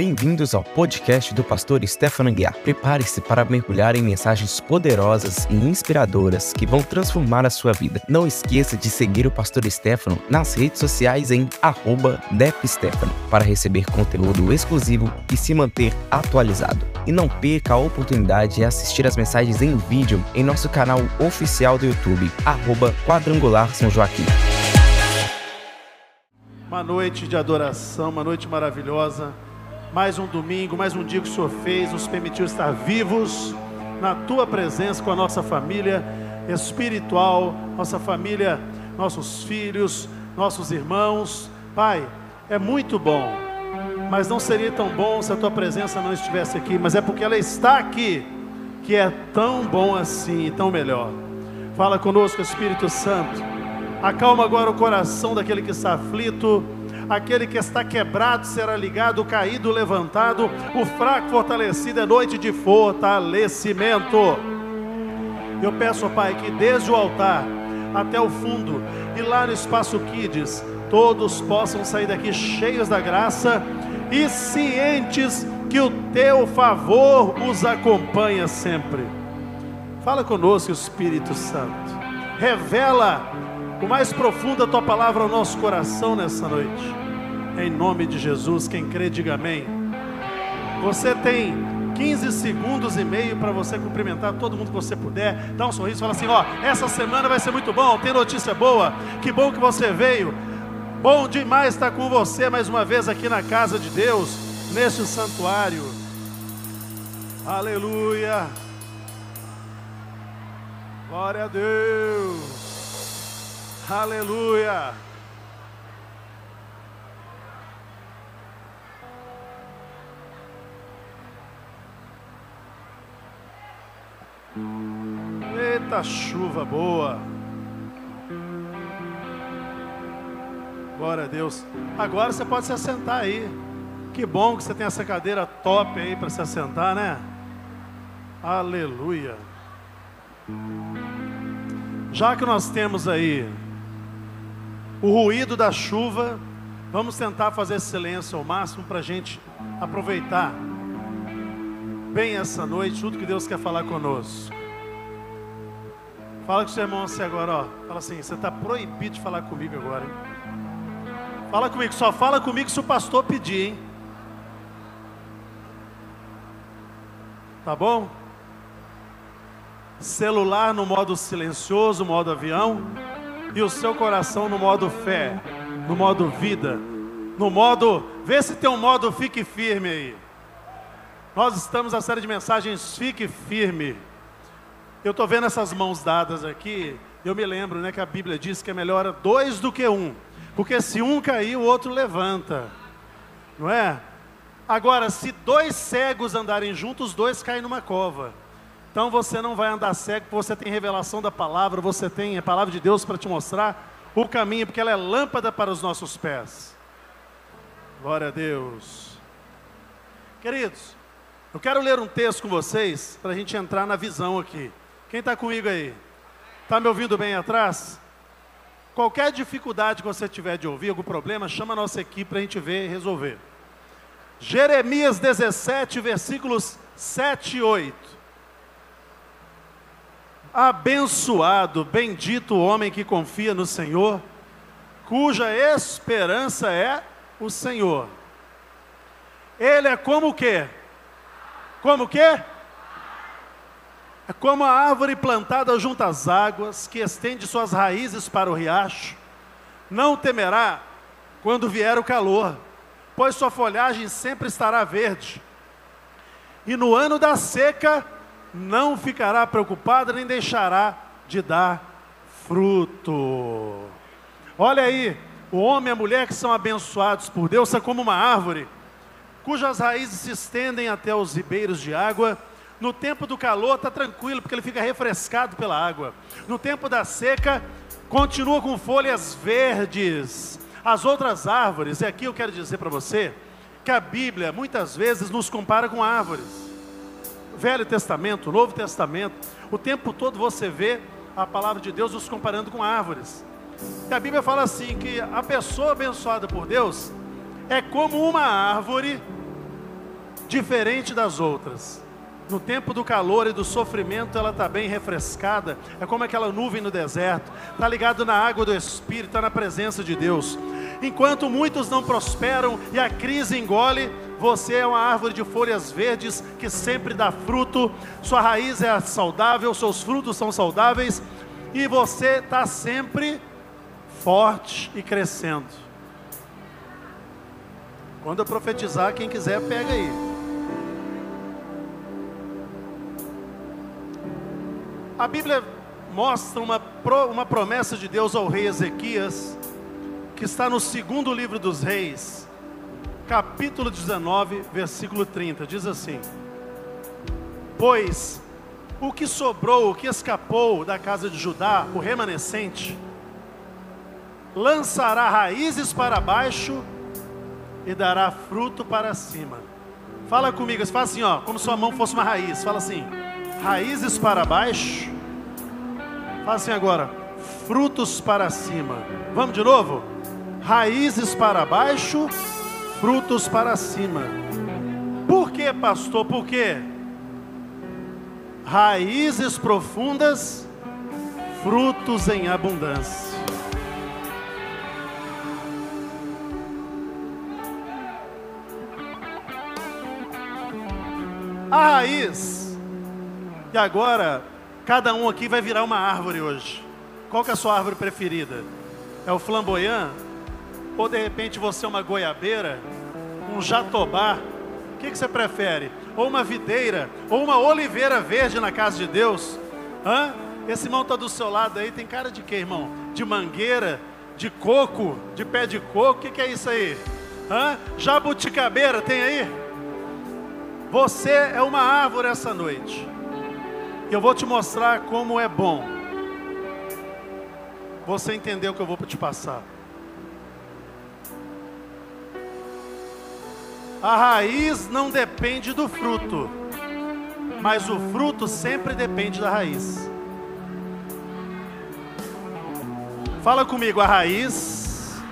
Bem-vindos ao podcast do pastor Stefano Guiar. Prepare-se para mergulhar em mensagens poderosas e inspiradoras que vão transformar a sua vida. Não esqueça de seguir o pastor Stefano nas redes sociais em @depstefano para receber conteúdo exclusivo e se manter atualizado. E não perca a oportunidade de assistir as mensagens em vídeo em nosso canal oficial do YouTube, Quadrangular São Joaquim. Uma noite de adoração, uma noite maravilhosa. Mais um domingo, mais um dia que o Senhor fez, nos permitiu estar vivos na tua presença com a nossa família espiritual, nossa família, nossos filhos, nossos irmãos. Pai, é muito bom, mas não seria tão bom se a tua presença não estivesse aqui, mas é porque ela está aqui que é tão bom assim e tão melhor. Fala conosco, Espírito Santo. Acalma agora o coração daquele que está aflito aquele que está quebrado será ligado, o caído levantado, o fraco fortalecido é noite de fortalecimento. Eu peço, Pai, que desde o altar até o fundo e lá no espaço Kids, todos possam sair daqui cheios da graça e cientes que o teu favor os acompanha sempre. Fala conosco, Espírito Santo. Revela o mais profundo da tua palavra ao nosso coração nessa noite. Em nome de Jesus, quem crê, diga amém. Você tem 15 segundos e meio para você cumprimentar todo mundo que você puder, dar um sorriso, falar assim: ó, essa semana vai ser muito bom, tem notícia boa, que bom que você veio. Bom demais estar com você mais uma vez aqui na casa de Deus, neste santuário. Aleluia. Glória a Deus. Aleluia. Eita chuva boa. Glória a Deus. Agora você pode se assentar aí. Que bom que você tem essa cadeira top aí para se assentar, né? Aleluia. Já que nós temos aí o ruído da chuva, vamos tentar fazer silêncio ao máximo para a gente aproveitar bem essa noite, tudo que Deus quer falar conosco. Fala com o seu irmão assim agora, ó. Fala assim, você está proibido de falar comigo agora, hein? Fala comigo, só fala comigo se o pastor pedir, hein? Tá bom? Celular no modo silencioso, modo avião e o seu coração no modo fé, no modo vida, no modo. Vê se tem um modo fique firme aí. Nós estamos na série de mensagens Fique Firme. Eu estou vendo essas mãos dadas aqui. Eu me lembro né, que a Bíblia diz que é melhor dois do que um. Porque se um cair, o outro levanta. Não é? Agora, se dois cegos andarem juntos, os dois caem numa cova. Então você não vai andar cego, porque você tem revelação da palavra, você tem a palavra de Deus para te mostrar o caminho, porque ela é lâmpada para os nossos pés. Glória a Deus. Queridos, eu quero ler um texto com vocês para a gente entrar na visão aqui. Quem está comigo aí? Está me ouvindo bem atrás? Qualquer dificuldade que você tiver de ouvir, algum problema, chama a nossa equipe para a gente ver e resolver. Jeremias 17, versículos 7 e 8. Abençoado, bendito o homem que confia no Senhor, cuja esperança é o Senhor. Ele é como o quê? Como o quê? É como a árvore plantada junto às águas, que estende suas raízes para o riacho. Não temerá quando vier o calor, pois sua folhagem sempre estará verde. E no ano da seca, não ficará preocupada nem deixará de dar fruto. Olha aí, o homem e a mulher que são abençoados por Deus são como uma árvore, cujas raízes se estendem até os ribeiros de água. No tempo do calor está tranquilo, porque ele fica refrescado pela água. No tempo da seca, continua com folhas verdes. As outras árvores, e aqui eu quero dizer para você, que a Bíblia muitas vezes nos compara com árvores. Velho Testamento, Novo Testamento, o tempo todo você vê a palavra de Deus nos comparando com árvores. E a Bíblia fala assim que a pessoa abençoada por Deus é como uma árvore diferente das outras. No tempo do calor e do sofrimento, ela está bem refrescada. É como aquela nuvem no deserto. Está ligado na água do Espírito, está na presença de Deus. Enquanto muitos não prosperam e a crise engole, você é uma árvore de folhas verdes que sempre dá fruto. Sua raiz é saudável, seus frutos são saudáveis e você está sempre forte e crescendo. Quando eu profetizar, quem quiser, pega aí. A Bíblia mostra uma, uma promessa de Deus ao rei Ezequias, que está no segundo livro dos reis, capítulo 19, versículo 30. Diz assim: Pois o que sobrou, o que escapou da casa de Judá, o remanescente, lançará raízes para baixo e dará fruto para cima. Fala comigo, fala assim, ó, como sua mão fosse uma raiz. Fala assim: raízes para baixo. Fala assim agora: frutos para cima. Vamos de novo? Raízes para baixo, frutos para cima. Por que, pastor? Por quê? Raízes profundas, frutos em abundância. A raiz. E agora, cada um aqui vai virar uma árvore hoje. Qual que é a sua árvore preferida? É o flamboyant? Ou de repente você é uma goiabeira? Um jatobá? O que, que você prefere? Ou uma videira? Ou uma oliveira verde na casa de Deus? Hã? Esse irmão está do seu lado aí, tem cara de quê, irmão? De mangueira? De coco? De pé de coco? O que, que é isso aí? Hã? Jabuticabeira, tem aí? Você é uma árvore essa noite. Eu vou te mostrar como é bom. Você entendeu o que eu vou te passar. A raiz não depende do fruto, mas o fruto sempre depende da raiz. Fala comigo, a raiz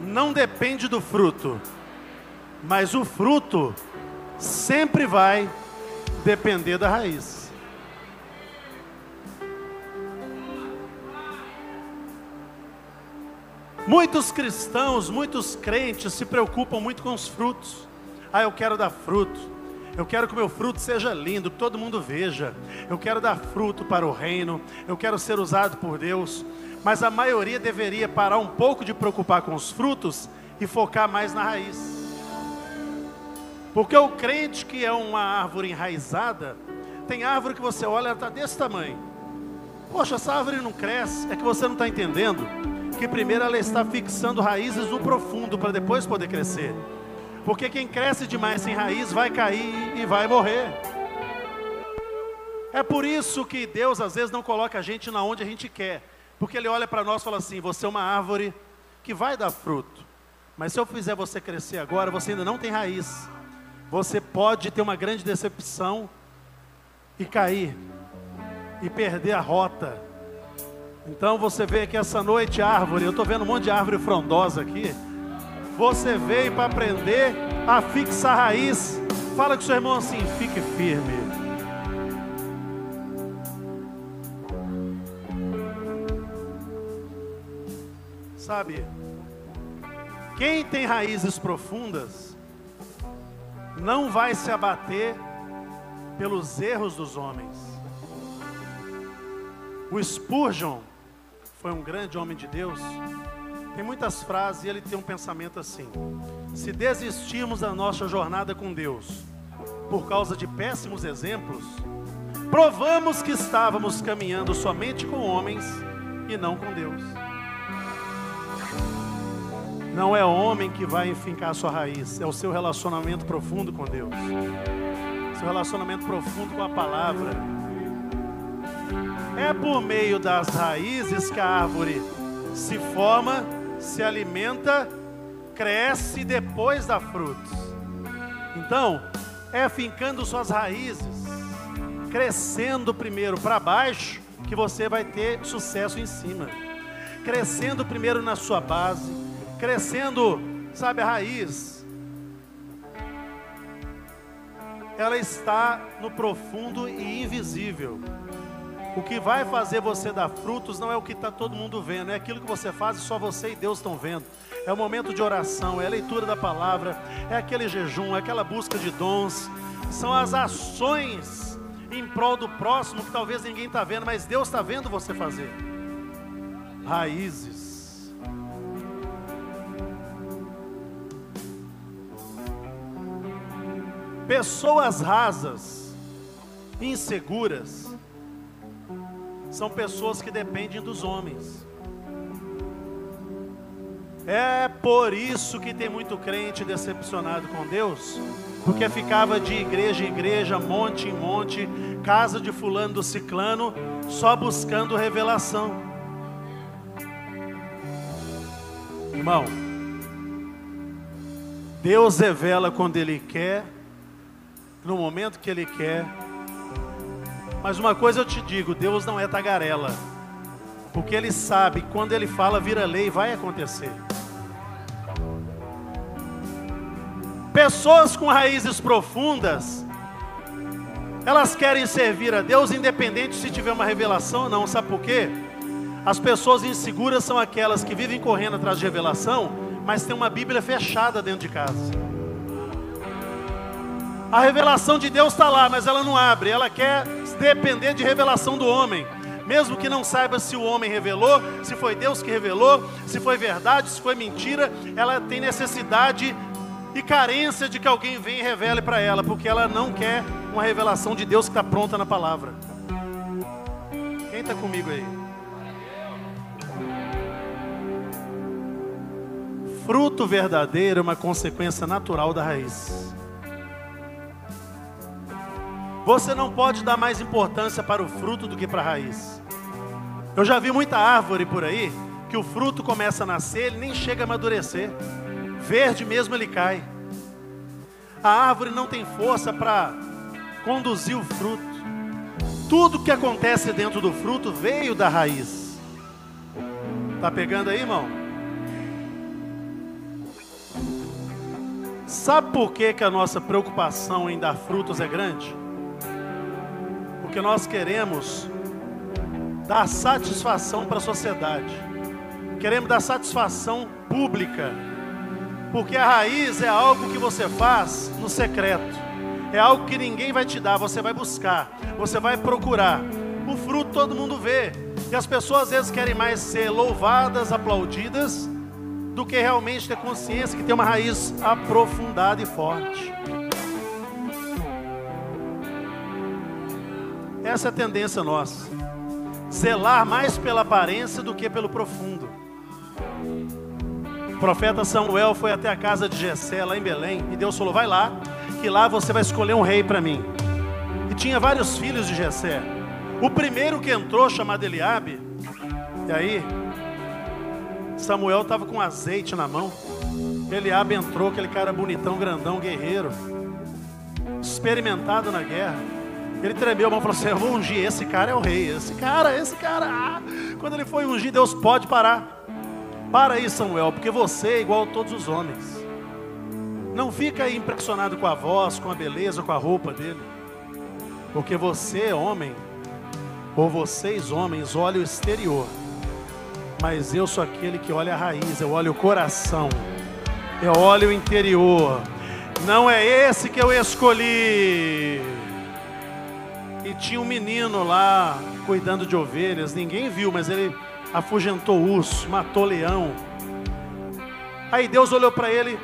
não depende do fruto, mas o fruto sempre vai depender da raiz. Muitos cristãos, muitos crentes se preocupam muito com os frutos. Ah, eu quero dar fruto. Eu quero que o meu fruto seja lindo, que todo mundo veja. Eu quero dar fruto para o reino. Eu quero ser usado por Deus. Mas a maioria deveria parar um pouco de preocupar com os frutos e focar mais na raiz. Porque o crente que é uma árvore enraizada, tem árvore que você olha, ela está desse tamanho. Poxa, essa árvore não cresce, é que você não está entendendo que primeiro ela está fixando raízes no profundo para depois poder crescer. Porque quem cresce demais sem raiz vai cair e vai morrer. É por isso que Deus às vezes não coloca a gente na onde a gente quer. Porque Ele olha para nós e fala assim: você é uma árvore que vai dar fruto. Mas se eu fizer você crescer agora, você ainda não tem raiz você pode ter uma grande decepção e cair e perder a rota. Então você vê que essa noite árvore, eu estou vendo um monte de árvore frondosa aqui. Você veio para aprender a fixar raiz. Fala com seu irmão assim, fique firme. Sabe, quem tem raízes profundas, não vai se abater pelos erros dos homens. O Spurgeon foi um grande homem de Deus. Tem muitas frases e ele tem um pensamento assim: se desistirmos da nossa jornada com Deus por causa de péssimos exemplos, provamos que estávamos caminhando somente com homens e não com Deus. Não é homem que vai enfincar a sua raiz, é o seu relacionamento profundo com Deus. Seu relacionamento profundo com a palavra. É por meio das raízes que a árvore se forma, se alimenta, cresce e depois dá frutos. Então, é fincando suas raízes, crescendo primeiro para baixo, que você vai ter sucesso em cima. Crescendo primeiro na sua base, crescendo, sabe, a raiz. ela está no profundo e invisível. O que vai fazer você dar frutos não é o que está todo mundo vendo, é aquilo que você faz e só você e Deus estão vendo. É o momento de oração, é a leitura da palavra, é aquele jejum, é aquela busca de dons, são as ações em prol do próximo que talvez ninguém está vendo, mas Deus está vendo você fazer. Raízes. Pessoas rasas, inseguras, são pessoas que dependem dos homens. É por isso que tem muito crente decepcionado com Deus, porque ficava de igreja em igreja, monte em monte, casa de fulano do ciclano, só buscando revelação. Irmão, Deus revela quando Ele quer, no momento que Ele quer, mas uma coisa eu te digo: Deus não é tagarela. Porque Ele sabe, quando Ele fala, vira lei, vai acontecer. Pessoas com raízes profundas, elas querem servir a Deus, independente se tiver uma revelação ou não. Sabe por quê? As pessoas inseguras são aquelas que vivem correndo atrás de revelação, mas tem uma Bíblia fechada dentro de casa. A revelação de Deus está lá, mas ela não abre. Ela quer depender de revelação do homem. Mesmo que não saiba se o homem revelou, se foi Deus que revelou, se foi verdade, se foi mentira, ela tem necessidade e carência de que alguém venha e revele para ela, porque ela não quer uma revelação de Deus que está pronta na palavra. Quem está comigo aí? Fruto verdadeiro é uma consequência natural da raiz. Você não pode dar mais importância para o fruto do que para a raiz. Eu já vi muita árvore por aí que o fruto começa a nascer, ele nem chega a amadurecer. Verde mesmo ele cai. A árvore não tem força para conduzir o fruto. Tudo que acontece dentro do fruto veio da raiz. Tá pegando aí, irmão? Sabe por que, que a nossa preocupação em dar frutos é grande? Porque nós queremos dar satisfação para a sociedade, queremos dar satisfação pública, porque a raiz é algo que você faz no secreto, é algo que ninguém vai te dar, você vai buscar, você vai procurar. O fruto todo mundo vê, e as pessoas às vezes querem mais ser louvadas, aplaudidas, do que realmente ter consciência que tem uma raiz aprofundada e forte. Essa é a tendência nossa. Zelar mais pela aparência do que pelo profundo. O profeta Samuel foi até a casa de Jessé, lá em Belém, e Deus falou: Vai lá, que lá você vai escolher um rei para mim. E tinha vários filhos de Jessé. O primeiro que entrou, chamado Eliabe, e aí Samuel estava com azeite na mão. Eliabe entrou, aquele cara bonitão, grandão, guerreiro, experimentado na guerra. Ele tremeu a mão e falou assim: Eu vou ungir, esse cara é o rei, esse cara, esse cara. Ah. Quando ele foi ungir, Deus pode parar. Para aí, Samuel, porque você é igual a todos os homens. Não fica impressionado com a voz, com a beleza, com a roupa dele. Porque você, homem, ou vocês, homens, olham o exterior. Mas eu sou aquele que olha a raiz, eu olho o coração, eu olho o interior. Não é esse que eu escolhi. Tinha um menino lá cuidando de ovelhas, ninguém viu, mas ele afugentou urso, matou leão. Aí Deus olhou para ele: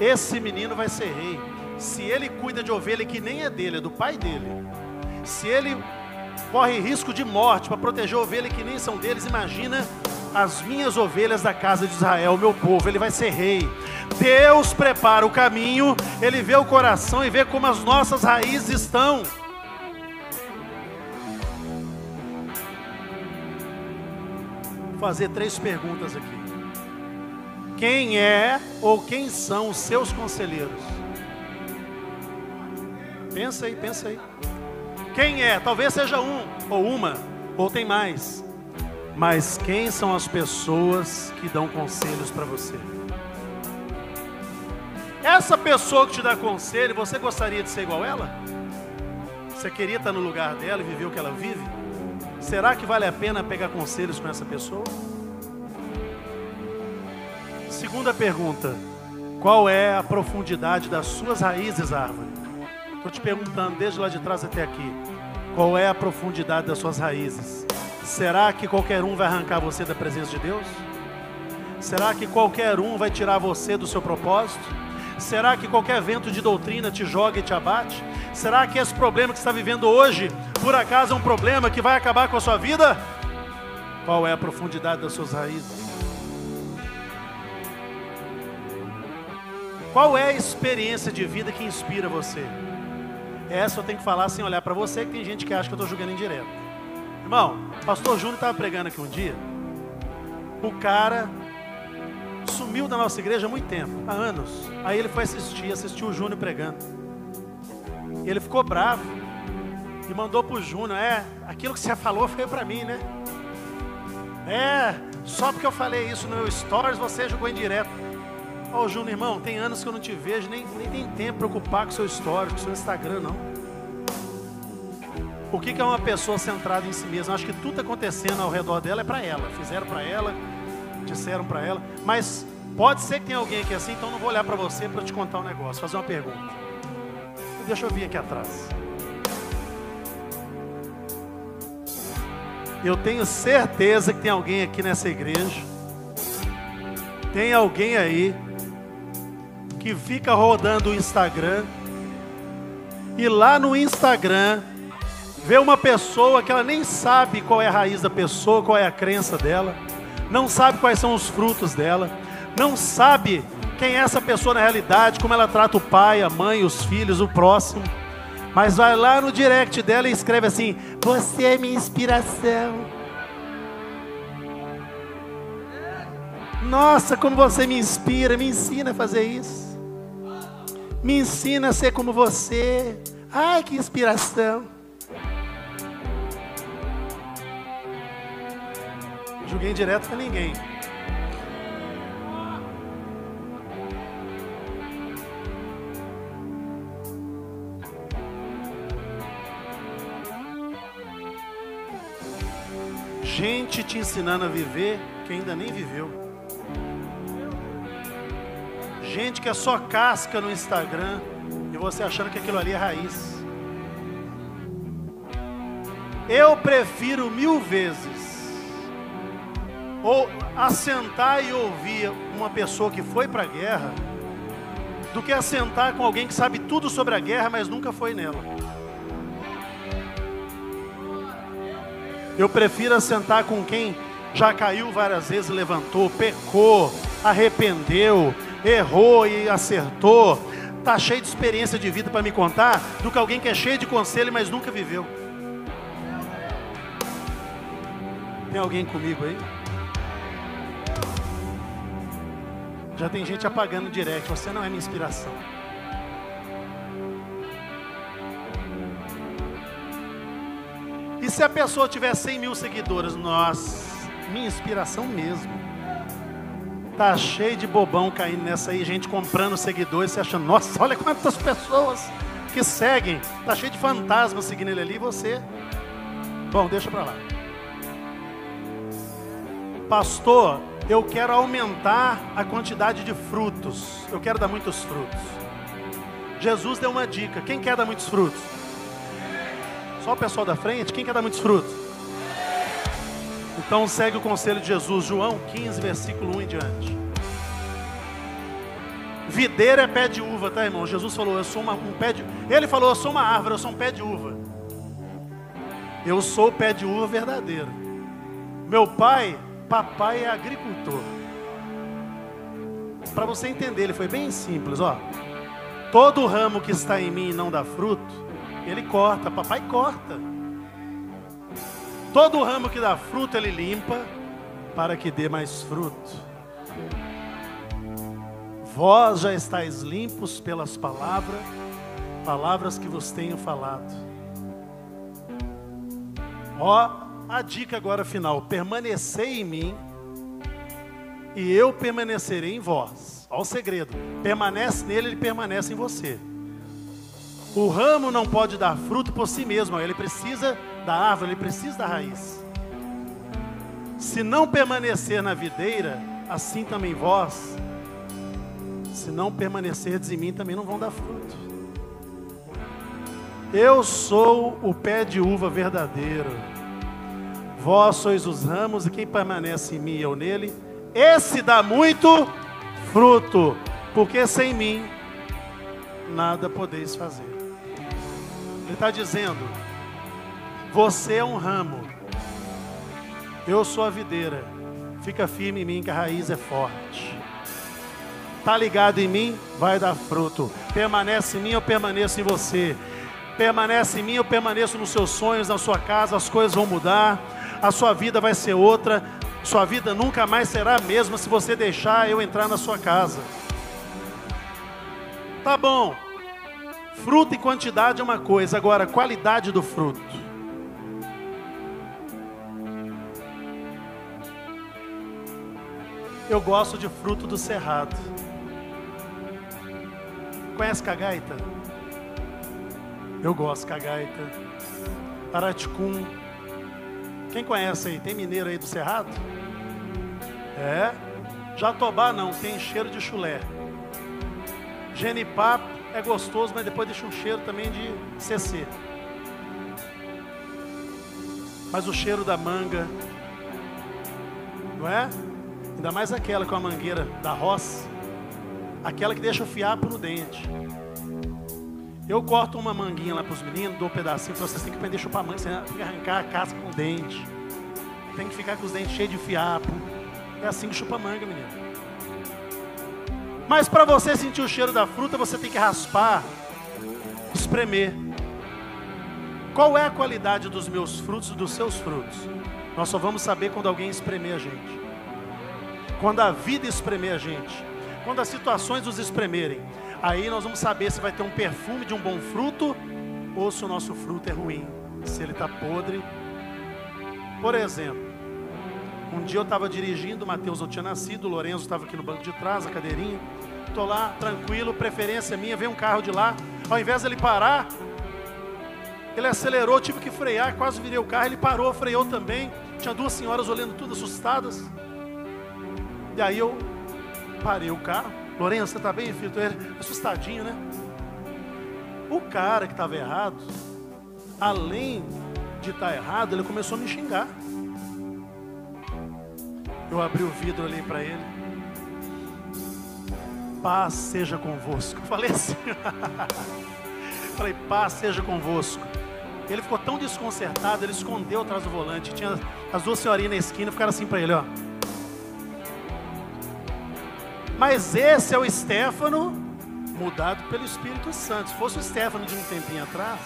esse menino vai ser rei. Se ele cuida de ovelha que nem é dele, é do pai dele. Se ele corre risco de morte para proteger ovelha que nem são deles, imagina as minhas ovelhas da casa de Israel, meu povo, ele vai ser rei. Deus prepara o caminho, ele vê o coração e vê como as nossas raízes estão. Fazer três perguntas aqui. Quem é ou quem são os seus conselheiros? Pensa aí, pensa aí. Quem é? Talvez seja um ou uma, ou tem mais. Mas quem são as pessoas que dão conselhos para você? Essa pessoa que te dá conselho, você gostaria de ser igual ela? Você queria estar no lugar dela e viver o que ela vive? Será que vale a pena pegar conselhos com essa pessoa? Segunda pergunta: qual é a profundidade das suas raízes, árvore? Estou te perguntando desde lá de trás até aqui. Qual é a profundidade das suas raízes? Será que qualquer um vai arrancar você da presença de Deus? Será que qualquer um vai tirar você do seu propósito? Será que qualquer vento de doutrina te joga e te abate? Será que esse problema que está vivendo hoje, por acaso, é um problema que vai acabar com a sua vida? Qual é a profundidade das suas raízes? Qual é a experiência de vida que inspira você? Essa eu tenho que falar sem olhar para você, que tem gente que acha que eu estou julgando indireto. Irmão, pastor Júnior estava pregando aqui um dia. O cara sumiu da nossa igreja há muito tempo, há anos. Aí ele foi assistir, assistiu o Júnior pregando. E ele ficou bravo. E mandou para o Júnior, é, aquilo que você falou foi para mim, né? É, só porque eu falei isso no meu stories, você jogou em direto. Ó, oh, Júnior, irmão, tem anos que eu não te vejo, nem, nem tem tempo para preocupar com seu stories, com seu Instagram, não. O que, que é uma pessoa centrada em si mesma? Acho que tudo está acontecendo ao redor dela é para ela. Fizeram para ela, disseram para ela. Mas pode ser que tenha alguém aqui assim, então não vou olhar para você para te contar um negócio, fazer uma pergunta. Deixa eu vir aqui atrás. Eu tenho certeza que tem alguém aqui nessa igreja. Tem alguém aí que fica rodando o Instagram e lá no Instagram vê uma pessoa que ela nem sabe qual é a raiz da pessoa, qual é a crença dela, não sabe quais são os frutos dela, não sabe quem é essa pessoa na realidade, como ela trata o pai, a mãe, os filhos, o próximo. Mas vai lá no direct dela e escreve assim: Você é minha inspiração. Nossa, como você me inspira, me ensina a fazer isso. Me ensina a ser como você. Ai, que inspiração. Joguei direto para ninguém. Gente te ensinando a viver que ainda nem viveu. Gente que é só casca no Instagram e você achando que aquilo ali é raiz. Eu prefiro mil vezes ou assentar e ouvir uma pessoa que foi para a guerra do que assentar com alguém que sabe tudo sobre a guerra, mas nunca foi nela. Eu prefiro sentar com quem já caiu várias vezes, levantou, pecou, arrependeu, errou e acertou, está cheio de experiência de vida para me contar, do que alguém que é cheio de conselho, mas nunca viveu. Tem alguém comigo aí? Já tem gente apagando direct, você não é minha inspiração. Se a pessoa tiver 100 mil seguidores, nossa, minha inspiração mesmo. Tá cheio de bobão caindo nessa aí, gente comprando seguidores, você achando, nossa, olha quantas pessoas que seguem. Tá cheio de fantasmas seguindo ele ali, e você. Bom, deixa para lá. Pastor, eu quero aumentar a quantidade de frutos. Eu quero dar muitos frutos. Jesus deu uma dica. Quem quer dar muitos frutos? Só o pessoal da frente, quem quer dar muitos frutos? Então segue o conselho de Jesus, João 15, versículo 1 em diante. Videira é pé de uva, tá, irmão? Jesus falou, eu sou uma, um pé de. Ele falou, eu sou uma árvore, eu sou um pé de uva. Eu sou o pé de uva verdadeiro. Meu pai, papai é agricultor. Para você entender, ele foi bem simples, ó. Todo ramo que está em mim e não dá fruto, ele corta, papai corta. Todo ramo que dá fruto ele limpa para que dê mais fruto. Vós já estáis limpos pelas palavras, palavras que vos tenho falado. Ó, a dica agora final: permanecei em mim e eu permanecerei em vós. Ó o segredo: permanece nele, ele permanece em você. O ramo não pode dar fruto por si mesmo, ele precisa da árvore, ele precisa da raiz. Se não permanecer na videira, assim também vós, se não permanecerdes em mim, também não vão dar fruto. Eu sou o pé de uva verdadeiro. Vós sois os ramos, e quem permanece em mim e eu nele, esse dá muito fruto, porque sem mim nada podeis fazer. Ele está dizendo: você é um ramo, eu sou a videira, fica firme em mim que a raiz é forte. Está ligado em mim, vai dar fruto. Permanece em mim, eu permaneço em você. Permanece em mim, eu permaneço nos seus sonhos, na sua casa, as coisas vão mudar, a sua vida vai ser outra, sua vida nunca mais será a mesma se você deixar eu entrar na sua casa. Tá bom, fruto e quantidade é uma coisa, agora qualidade do fruto. Eu gosto de fruto do cerrado. Conhece cagaita? Eu gosto cagaita. Araticum. Quem conhece aí? Tem mineiro aí do cerrado? É. Jatobá não, tem cheiro de chulé. Genipá é gostoso, mas depois deixa um cheiro também de CC. Mas o cheiro da manga, não é? Ainda mais aquela com a mangueira da roça, aquela que deixa o fiapo no dente. Eu corto uma manguinha lá para os meninos, dou um pedacinho, vocês têm que aprender a chupar manga, você tem que arrancar a casca com o dente. Tem que ficar com os dentes cheios de fiapo. É assim que chupa manga, menino. Mas para você sentir o cheiro da fruta, você tem que raspar, espremer. Qual é a qualidade dos meus frutos e dos seus frutos? Nós só vamos saber quando alguém espremer a gente quando a vida espremer a gente, quando as situações nos espremerem, aí nós vamos saber se vai ter um perfume de um bom fruto ou se o nosso fruto é ruim, se ele está podre. Por exemplo, um dia eu estava dirigindo, o Mateus não tinha nascido, o Lourenço estava aqui no banco de trás, a cadeirinha. Estou lá, tranquilo, preferência minha, vem um carro de lá. Ao invés dele parar, ele acelerou, tive que frear, quase virei o carro, ele parou, freou também. Tinha duas senhoras olhando tudo assustadas. E aí eu parei o carro. Lourenço, você está bem, filho? Estou assustadinho, né? O cara que estava errado, além de estar tá errado, ele começou a me xingar. Eu abri o vidro ali para ele. Paz seja convosco. Eu falei assim. falei, paz seja convosco. Ele ficou tão desconcertado, ele escondeu atrás do volante. Tinha as duas senhorinhas na esquina, ficaram assim para ele, ó. Mas esse é o Stefano mudado pelo Espírito Santo. Se fosse o Stefano de um tempinho atrás,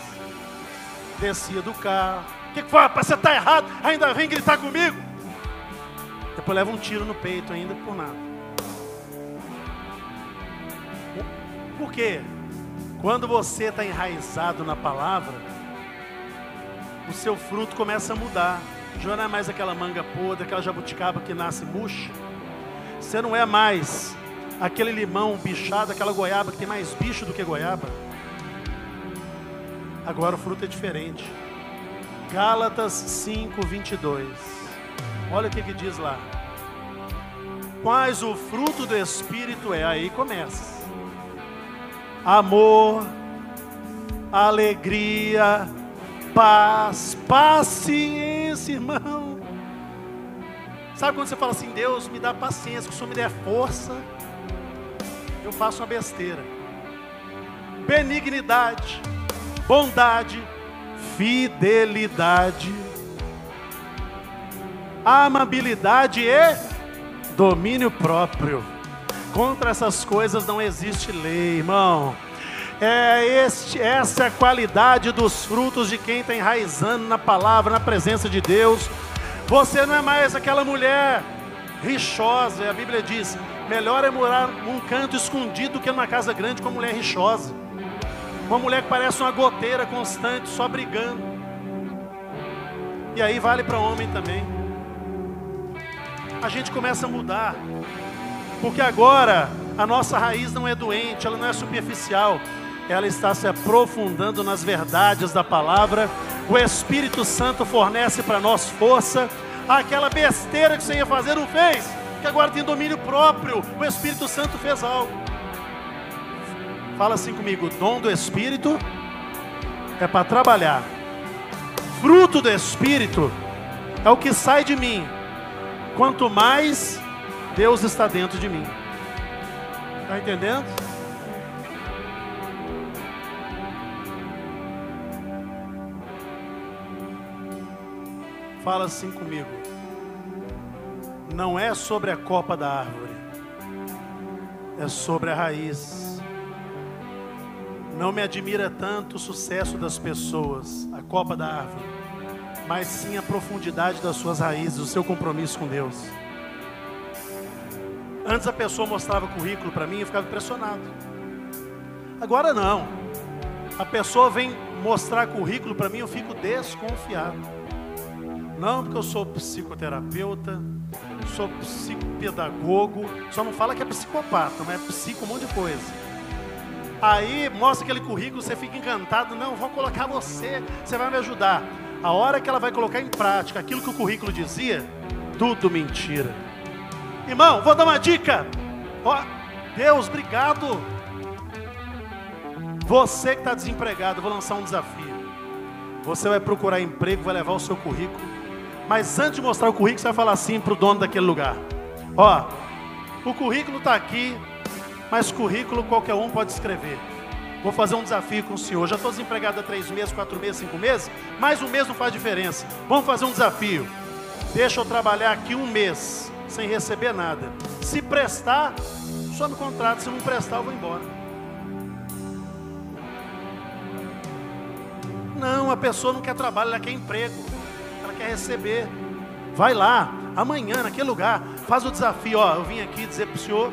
descia do carro. O que, que foi? Rapaz, você está errado, ainda vem gritar comigo. Depois leva um tiro no peito ainda por nada. Por quê? Quando você está enraizado na palavra, o seu fruto começa a mudar. Já não é mais aquela manga podre, aquela jabuticaba que nasce murcha. Você não é mais aquele limão bichado, aquela goiaba que tem mais bicho do que goiaba. Agora o fruto é diferente. Gálatas 5, 22. Olha o que, que diz lá. Quais o fruto do Espírito é? Aí começa. Amor, alegria, paz, paciência, irmão. Sabe quando você fala assim, Deus me dá paciência, que o Senhor me der força eu faço uma besteira. Benignidade, bondade, fidelidade, amabilidade e domínio próprio. Contra essas coisas não existe lei, irmão. É este, essa é a qualidade dos frutos de quem está enraizando na palavra, na presença de Deus. Você não é mais aquela mulher rixosa, a Bíblia diz: Melhor é morar num canto escondido do que numa casa grande com uma mulher rixosa. Uma mulher que parece uma goteira constante, só brigando. E aí vale para homem também. A gente começa a mudar. Porque agora a nossa raiz não é doente, ela não é superficial. ela está se aprofundando nas verdades da palavra. O Espírito Santo fornece para nós força. Aquela besteira que você ia fazer não fez, que agora tem domínio próprio. O Espírito Santo fez algo. Fala assim comigo: dom do Espírito é para trabalhar. Fruto do Espírito é o que sai de mim. Quanto mais Deus está dentro de mim. Está entendendo? Fala assim comigo. Não é sobre a copa da árvore, é sobre a raiz. Não me admira tanto o sucesso das pessoas, a copa da árvore, mas sim a profundidade das suas raízes, o seu compromisso com Deus. Antes a pessoa mostrava currículo para mim e eu ficava impressionado. Agora não. A pessoa vem mostrar currículo para mim, eu fico desconfiado. Não, porque eu sou psicoterapeuta, sou psicopedagogo, só não fala que é psicopata, mas é psico um monte de coisa. Aí mostra aquele currículo, você fica encantado, não, vou colocar você, você vai me ajudar. A hora que ela vai colocar em prática aquilo que o currículo dizia, tudo mentira. Irmão, vou dar uma dica. Ó, Deus, obrigado. Você que está desempregado, vou lançar um desafio. Você vai procurar emprego, vai levar o seu currículo. Mas antes de mostrar o currículo, você vai falar assim para o dono daquele lugar: Ó, o currículo está aqui, mas currículo qualquer um pode escrever. Vou fazer um desafio com o senhor. Já estou desempregado há três meses, quatro meses, cinco meses. Mais um mês não faz diferença. Vamos fazer um desafio. Deixa eu trabalhar aqui um mês sem receber nada. Se prestar, só no contrato. Se não prestar, eu vou embora. Não, a pessoa não quer trabalho, ela quer emprego. Ela quer receber. Vai lá, amanhã, naquele lugar, faz o desafio. Ó, eu vim aqui dizer para o senhor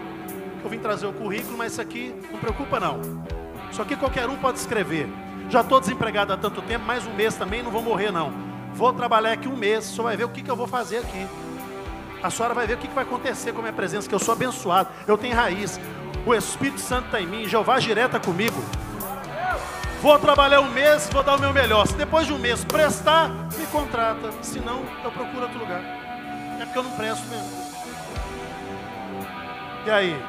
que eu vim trazer o currículo, mas isso aqui não preocupa não. Isso aqui qualquer um pode escrever. Já estou desempregado há tanto tempo, mais um mês também, não vou morrer não. Vou trabalhar aqui um mês, só vai ver o que, que eu vou fazer aqui. A senhora vai ver o que vai acontecer com a minha presença, que eu sou abençoado, eu tenho raiz. O Espírito Santo está em mim, Jeová direta comigo. Vou trabalhar um mês, vou dar o meu melhor. Se depois de um mês prestar, me contrata. Se não, eu procuro outro lugar. É porque eu não presto mesmo. E aí?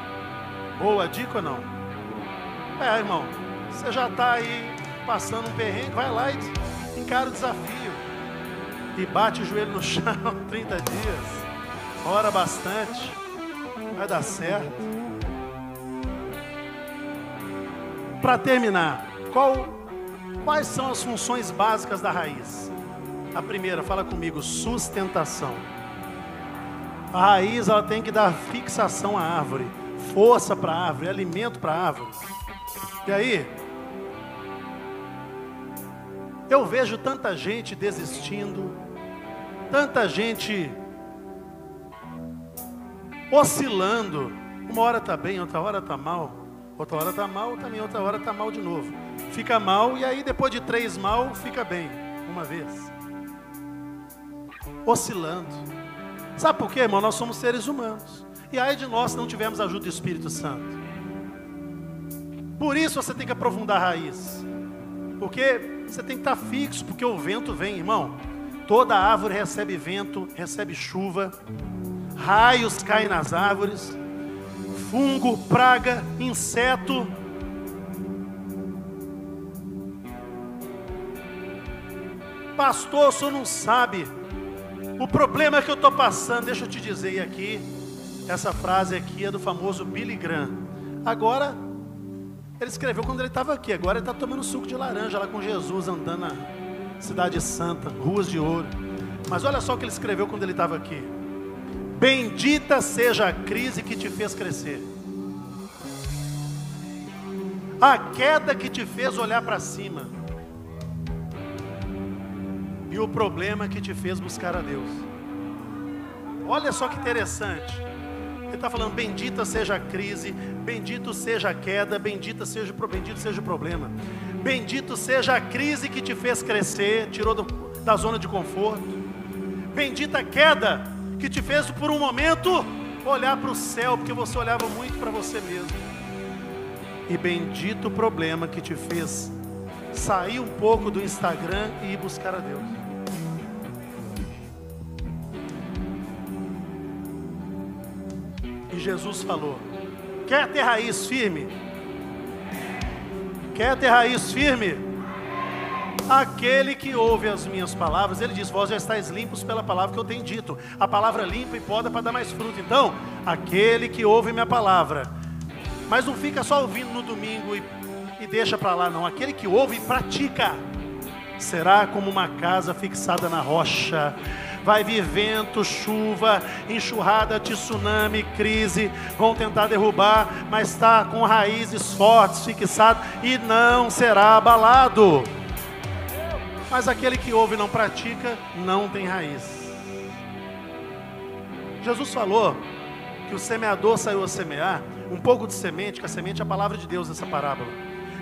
Boa dica ou não? É, irmão. Você já está aí passando um perrengue, vai lá e encara o desafio. E bate o joelho no chão 30 dias ora bastante, vai dar certo. Para terminar, qual, quais são as funções básicas da raiz? A primeira, fala comigo, sustentação. A raiz ela tem que dar fixação à árvore, força para a árvore, alimento para a árvore. E aí, eu vejo tanta gente desistindo, tanta gente oscilando. Uma hora está bem, outra hora está mal. Outra hora está mal, também outra hora está mal de novo. Fica mal e aí depois de três mal, fica bem. Uma vez. Oscilando. Sabe por quê, irmão? Nós somos seres humanos. E aí de nós não tivemos ajuda do Espírito Santo. Por isso você tem que aprofundar a raiz. Porque você tem que estar fixo, porque o vento vem, irmão. Toda árvore recebe vento, recebe chuva raios caem nas árvores, fungo, praga, inseto. Pastor, o senhor não sabe o problema que eu estou passando. Deixa eu te dizer aqui, essa frase aqui é do famoso Billy Graham. Agora, ele escreveu quando ele estava aqui. Agora ele está tomando suco de laranja lá com Jesus, andando na Cidade Santa, ruas de ouro. Mas olha só o que ele escreveu quando ele estava aqui. Bendita seja a crise que te fez crescer. A queda que te fez olhar para cima. E o problema que te fez buscar a Deus. Olha só que interessante. Ele está falando: bendita seja a crise, bendito seja a queda, bendita seja, bendito seja o problema. Bendito seja a crise que te fez crescer, tirou do, da zona de conforto. Bendita a queda que te fez por um momento olhar para o céu, porque você olhava muito para você mesmo. E bendito o problema que te fez sair um pouco do Instagram e ir buscar a Deus. E Jesus falou: Quer ter raiz firme? Quer ter raiz firme? Aquele que ouve as minhas palavras, ele diz: Vós já estáis limpos pela palavra que eu tenho dito. A palavra limpa e poda para dar mais fruto. Então, aquele que ouve minha palavra, mas não fica só ouvindo no domingo e, e deixa para lá, não. Aquele que ouve e pratica será como uma casa fixada na rocha vai vir vento, chuva, enxurrada, tsunami, crise, vão tentar derrubar, mas está com raízes fortes, fixado e não será abalado. Mas aquele que ouve e não pratica, não tem raiz. Jesus falou que o semeador saiu a semear um pouco de semente, que a semente é a palavra de Deus nessa parábola.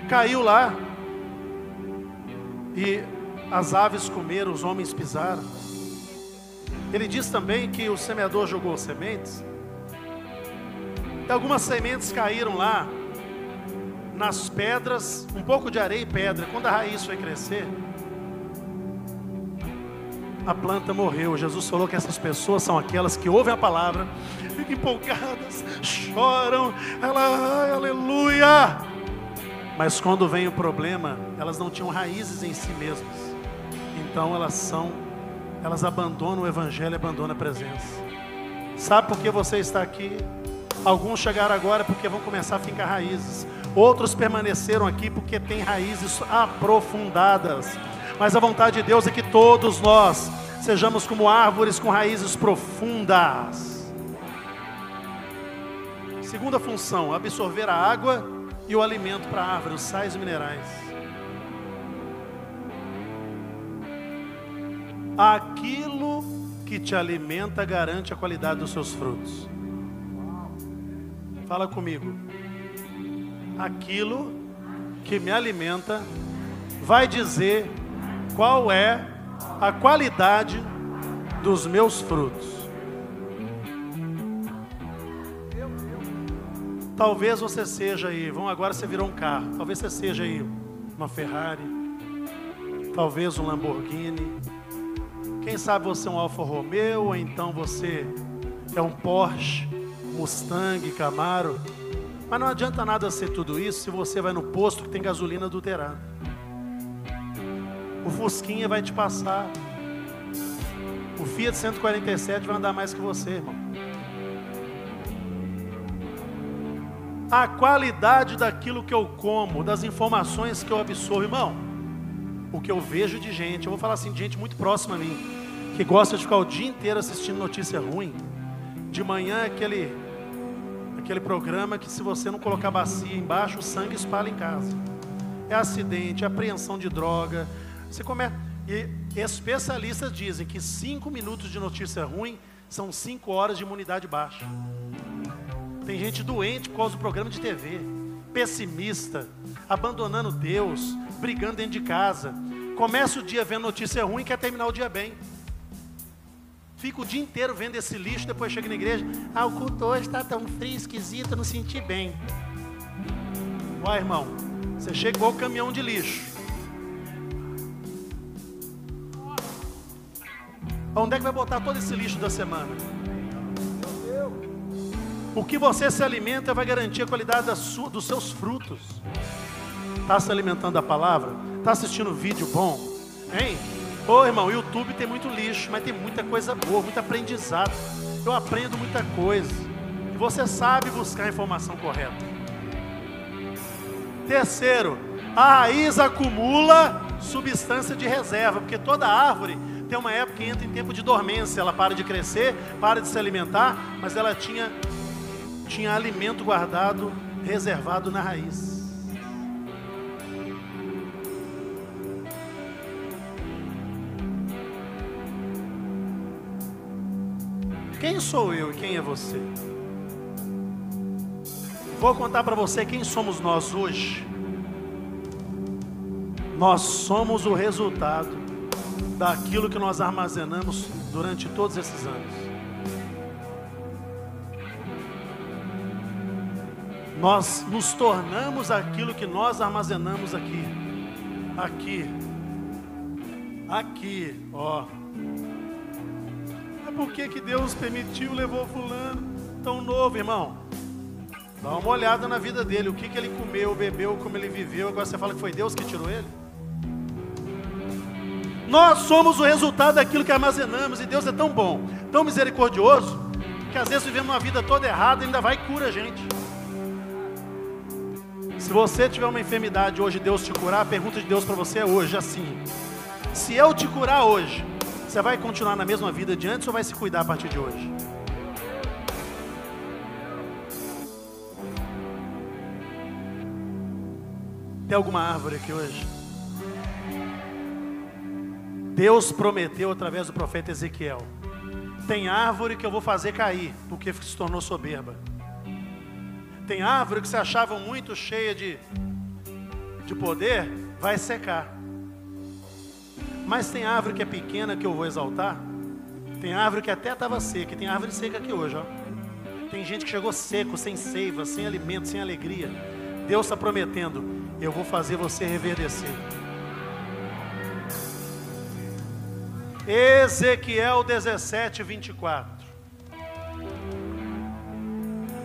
Caiu lá e as aves comeram, os homens pisaram. Ele diz também que o semeador jogou sementes. E algumas sementes caíram lá nas pedras, um pouco de areia e pedra. Quando a raiz foi crescer, a planta morreu. Jesus falou que essas pessoas são aquelas que ouvem a palavra, ficam empolgadas, choram, ela, aleluia. Mas quando vem o problema, elas não tinham raízes em si mesmas. Então elas são elas abandonam o Evangelho, abandonam a presença. Sabe por que você está aqui? Alguns chegaram agora porque vão começar a ficar raízes. Outros permaneceram aqui porque têm raízes aprofundadas. Mas a vontade de Deus é que todos nós sejamos como árvores com raízes profundas. Segunda função: absorver a água e o alimento para a árvore, os sais minerais. Aquilo que te alimenta garante a qualidade dos seus frutos. Fala comigo. Aquilo que me alimenta vai dizer qual é a qualidade dos meus frutos. Talvez você seja aí, vamos agora você virou um carro. Talvez você seja aí uma Ferrari, talvez um Lamborghini, quem sabe você é um Alfa Romeo, ou então você é um Porsche, Mustang, Camaro. Mas não adianta nada ser tudo isso se você vai no posto que tem gasolina adulterada. O Fusquinha vai te passar. O Fiat 147 vai andar mais que você, irmão. A qualidade daquilo que eu como, das informações que eu absorvo, irmão o que eu vejo de gente, eu vou falar assim, de gente muito próxima a mim, que gosta de ficar o dia inteiro assistindo notícia ruim. De manhã aquele aquele programa que se você não colocar bacia embaixo, o sangue espalha em casa. É acidente, é apreensão de droga. Você começa e especialistas dizem que cinco minutos de notícia ruim são cinco horas de imunidade baixa. Tem gente doente por causa do programa de TV, pessimista, abandonando Deus, brigando dentro de casa. Começa o dia vendo notícia ruim e quer terminar o dia bem. Fica o dia inteiro vendo esse lixo, depois chega na igreja. Ah, o culto hoje está tão frio, esquisito, não senti bem. Uai, irmão, você chega igual o caminhão de lixo. Onde é que vai botar todo esse lixo da semana? O que você se alimenta vai garantir a qualidade dos seus frutos. Está se alimentando da palavra? Está assistindo vídeo bom? Hein? Ô irmão, YouTube tem muito lixo, mas tem muita coisa boa, muito aprendizado. Eu aprendo muita coisa. E você sabe buscar a informação correta. Terceiro, a raiz acumula substância de reserva, porque toda árvore tem uma época que entra em tempo de dormência, ela para de crescer, para de se alimentar, mas ela tinha, tinha alimento guardado, reservado na raiz. Quem sou eu e quem é você? Vou contar para você quem somos nós hoje. Nós somos o resultado daquilo que nós armazenamos durante todos esses anos. nós nos tornamos aquilo que nós armazenamos aqui. Aqui. Aqui, ó. Mas por que, que Deus permitiu, levou fulano tão novo, irmão? Dá uma olhada na vida dele, o que, que ele comeu, bebeu, como ele viveu. Agora você fala que foi Deus que tirou ele? Nós somos o resultado daquilo que armazenamos e Deus é tão bom, tão misericordioso, que às vezes vivemos uma vida toda errada e ainda vai e cura a gente. Se você tiver uma enfermidade hoje, Deus te curar, a pergunta de Deus para você é hoje, assim: se eu te curar hoje, você vai continuar na mesma vida de antes ou vai se cuidar a partir de hoje? Tem alguma árvore aqui hoje? Deus prometeu através do profeta Ezequiel: tem árvore que eu vou fazer cair, porque se tornou soberba. Tem árvore que se achava muito cheia de, de poder, vai secar. Mas tem árvore que é pequena que eu vou exaltar. Tem árvore que até estava seca, tem árvore seca aqui hoje, ó. Tem gente que chegou seco, sem seiva, sem alimento, sem alegria. Deus está prometendo: eu vou fazer você reverdecer. Ezequiel 17, 24.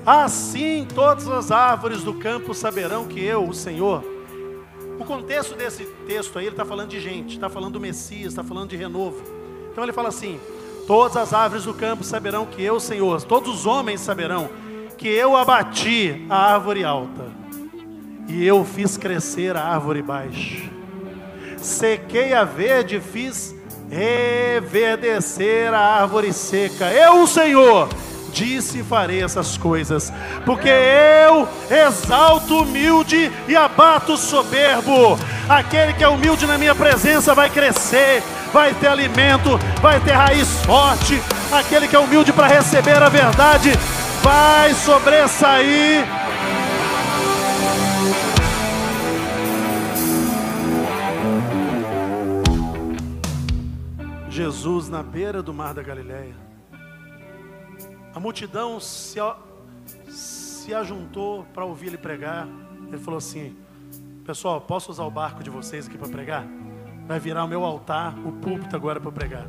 Assim todas as árvores do campo saberão que eu, o Senhor, o contexto desse texto aí, ele está falando de gente, está falando do Messias, está falando de renovo. Então ele fala assim: Todas as árvores do campo saberão que eu, Senhor, todos os homens saberão que eu abati a árvore alta e eu fiz crescer a árvore baixa. Sequei a verde, fiz reverdecer a árvore seca. Eu, o Senhor, disse e farei essas coisas, porque eu exalto o humilde e abato o soberbo. Aquele que é humilde na minha presença vai crescer, vai ter alimento, vai ter raiz forte. Aquele que é humilde para receber a verdade vai sobressair. Jesus na beira do mar da Galileia. A multidão se, se ajuntou para ouvir ele pregar. Ele falou assim: Pessoal, posso usar o barco de vocês aqui para pregar? Vai virar o meu altar, o púlpito agora para pregar.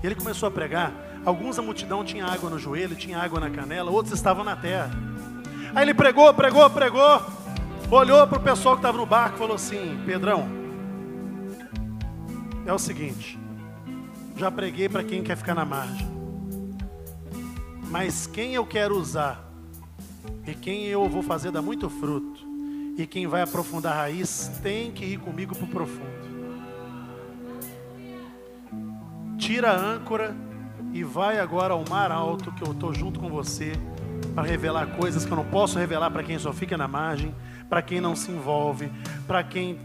E ele começou a pregar. Alguns da multidão tinha água no joelho, tinha água na canela, outros estavam na terra. Aí ele pregou, pregou, pregou. Olhou para o pessoal que estava no barco e falou assim: Pedrão, é o seguinte, já preguei para quem quer ficar na margem. Mas quem eu quero usar e quem eu vou fazer dar muito fruto e quem vai aprofundar a raiz tem que ir comigo para o profundo. Tira a âncora e vai agora ao mar alto que eu estou junto com você para revelar coisas que eu não posso revelar para quem só fica na margem, para quem não se envolve, para quem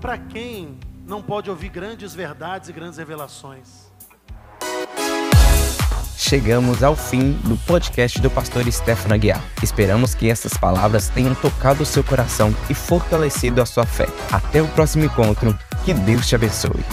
para quem não pode ouvir grandes verdades e grandes revelações. Chegamos ao fim do podcast do pastor Stefano Aguiar. Esperamos que essas palavras tenham tocado o seu coração e fortalecido a sua fé. Até o próximo encontro. Que Deus te abençoe.